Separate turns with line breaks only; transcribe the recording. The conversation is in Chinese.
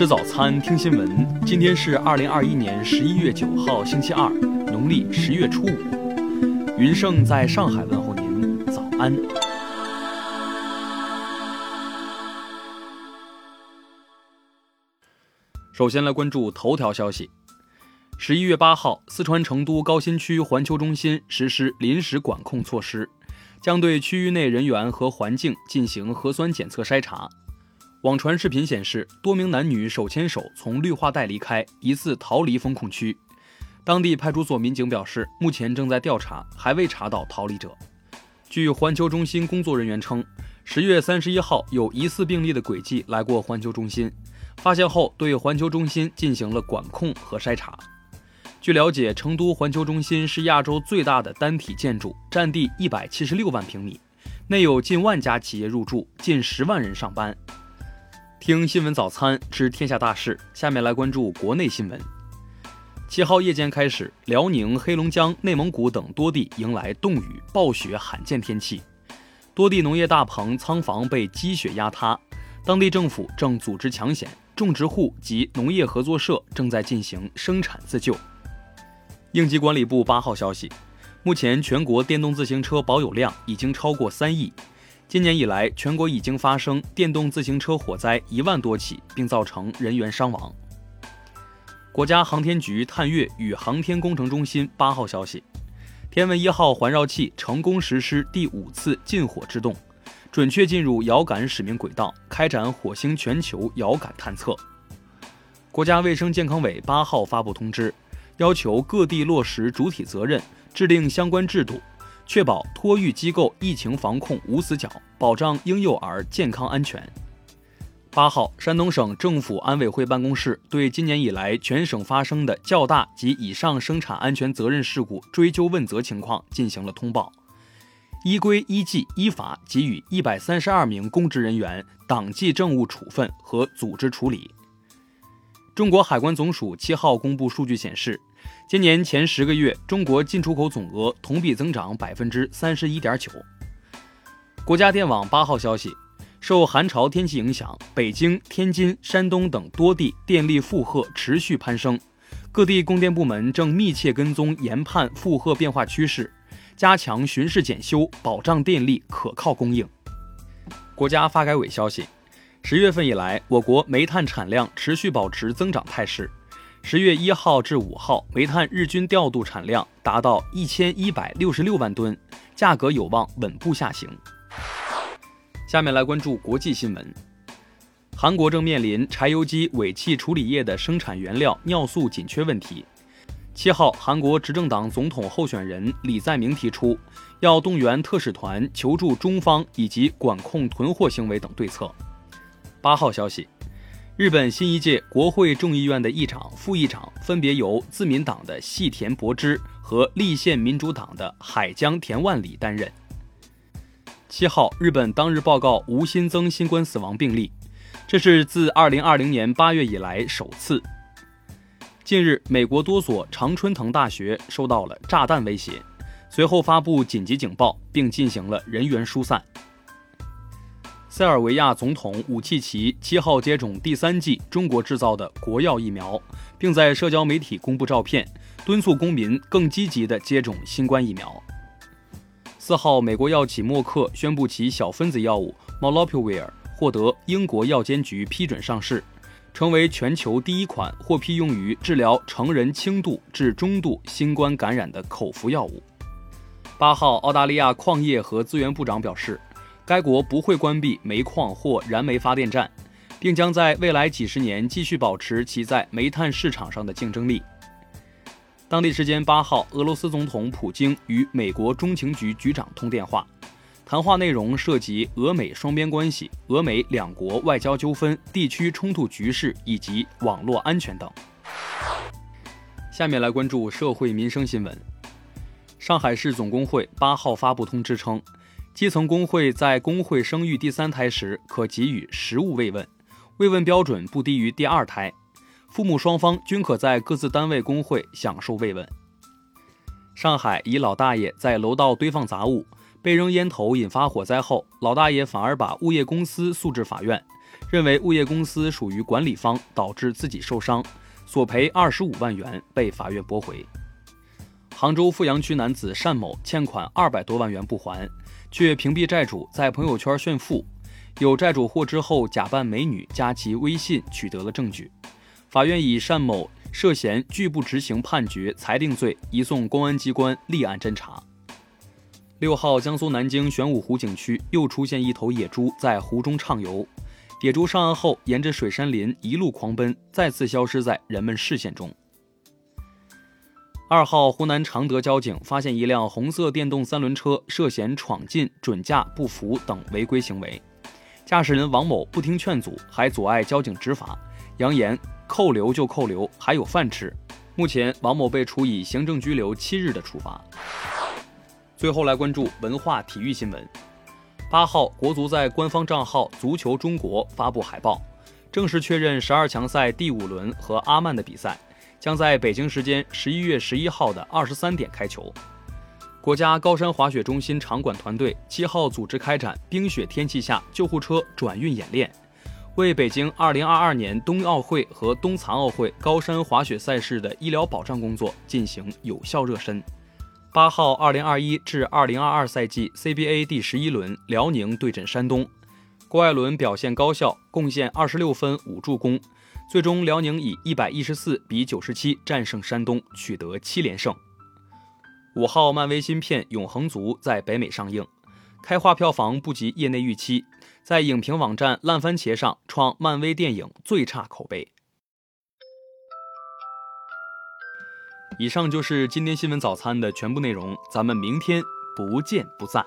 吃早餐，听新闻。今天是二零二一年十一月九号，星期二，农历十月初五。云盛在上海问候您，早安。首先来关注头条消息。十一月八号，四川成都高新区环球中心实施临时管控措施，将对区域内人员和环境进行核酸检测筛查。网传视频显示，多名男女手牵手从绿化带离开，疑似逃离封控区。当地派出所民警表示，目前正在调查，还未查到逃离者。据环球中心工作人员称，十月三十一号有疑似病例的轨迹来过环球中心，发现后对环球中心进行了管控和筛查。据了解，成都环球中心是亚洲最大的单体建筑，占地一百七十六万平米，内有近万家企业入驻，近十万人上班。听新闻早餐，知天下大事。下面来关注国内新闻。七号夜间开始，辽宁、黑龙江、内蒙古等多地迎来冻雨、暴雪罕见天气，多地农业大棚、仓房被积雪压塌，当地政府正组织抢险，种植户及农业合作社正在进行生产自救。应急管理部八号消息，目前全国电动自行车保有量已经超过三亿。今年以来，全国已经发生电动自行车火灾一万多起，并造成人员伤亡。国家航天局探月与航天工程中心八号消息，天问一号环绕器成功实施第五次近火制动，准确进入遥感使命轨道，开展火星全球遥感探测。国家卫生健康委八号发布通知，要求各地落实主体责任，制定相关制度。确保托育机构疫情防控无死角，保障婴幼儿健康安全。八号，山东省政府安委会办公室对今年以来全省发生的较大及以上生产安全责任事故追究问责情况进行了通报，依规依纪依法给予一百三十二名公职人员党纪政务处分和组织处理。中国海关总署七号公布数据显示。今年前十个月，中国进出口总额同比增长百分之三十一点九。国家电网八号消息，受寒潮天气影响，北京、天津、山东等多地电力负荷持续攀升，各地供电部门正密切跟踪研判负荷变化趋势，加强巡视检修，保障电力可靠供应。国家发改委消息，十月份以来，我国煤炭产量持续保持增长态势。十月一号至五号，煤炭日均调度产量达到一千一百六十六万吨，价格有望稳步下行。下面来关注国际新闻。韩国正面临柴油机尾气处理液的生产原料尿素紧缺问题。七号，韩国执政党总统候选人李在明提出，要动员特使团求助中方以及管控囤货行为等对策。八号消息。日本新一届国会众议院的议长、副议长分别由自民党的细田博之和立宪民主党的海江田万里担任。七号，日本当日报告无新增新冠死亡病例，这是自二零二零年八月以来首次。近日，美国多所常春藤大学受到了炸弹威胁，随后发布紧急警报，并进行了人员疏散。塞尔维亚总统武契奇七号接种第三剂中国制造的国药疫苗，并在社交媒体公布照片，敦促公民更积极地接种新冠疫苗。四号，美国药企默克宣布其小分子药物 Molnupiravir 获得英国药监局批准上市，成为全球第一款获批用于治疗成人轻度至中度新冠感染的口服药物。八号，澳大利亚矿业和资源部长表示。该国不会关闭煤矿或燃煤发电站，并将在未来几十年继续保持其在煤炭市场上的竞争力。当地时间八号，俄罗斯总统普京与美国中情局局长通电话，谈话内容涉及俄美双边关系、俄美两国外交纠纷、地区冲突局势以及网络安全等。下面来关注社会民生新闻。上海市总工会八号发布通知称。基层工会在工会生育第三胎时，可给予实物慰问，慰问标准不低于第二胎，父母双方均可在各自单位工会享受慰问。上海一老大爷在楼道堆放杂物，被扔烟头引发火灾后，老大爷反而把物业公司诉至法院，认为物业公司属于管理方，导致自己受伤，索赔二十五万元被法院驳回。杭州富阳区男子单某欠款二百多万元不还，却屏蔽债主，在朋友圈炫富。有债主获知后，假扮美女加其微信，取得了证据。法院以单某涉嫌拒不执行判决裁定罪，移送公安机关立案侦查。六号，江苏南京玄武湖景区又出现一头野猪在湖中畅游，野猪上岸后，沿着水杉林一路狂奔，再次消失在人们视线中。二号，湖南常德交警发现一辆红色电动三轮车涉嫌闯进、准驾不符等违规行为。驾驶人王某不听劝阻，还阻碍交警执法，扬言扣留就扣留，还有饭吃。目前，王某被处以行政拘留七日的处罚。最后来关注文化体育新闻。八号，国足在官方账号“足球中国”发布海报，正式确认十二强赛第五轮和阿曼的比赛将在北京时间十一月十一号的二十三点开球。国家高山滑雪中心场馆团队七号组织开展冰雪天气下救护车转运演练，为北京二零二二年冬奥会和冬残奥会高山滑雪赛事的医疗保障工作进行有效热身。八号，二零二一至二零二二赛季 CBA 第十一轮，辽宁对阵山东，郭艾伦表现高效，贡献二十六分五助攻，最终辽宁以一百一十四比九十七战胜山东，取得七连胜。五号，漫威新片《永恒族》在北美上映，开画票房不及业内预期，在影评网站烂番茄上创漫威电影最差口碑。以上就是今天新闻早餐的全部内容，咱们明天不见不散。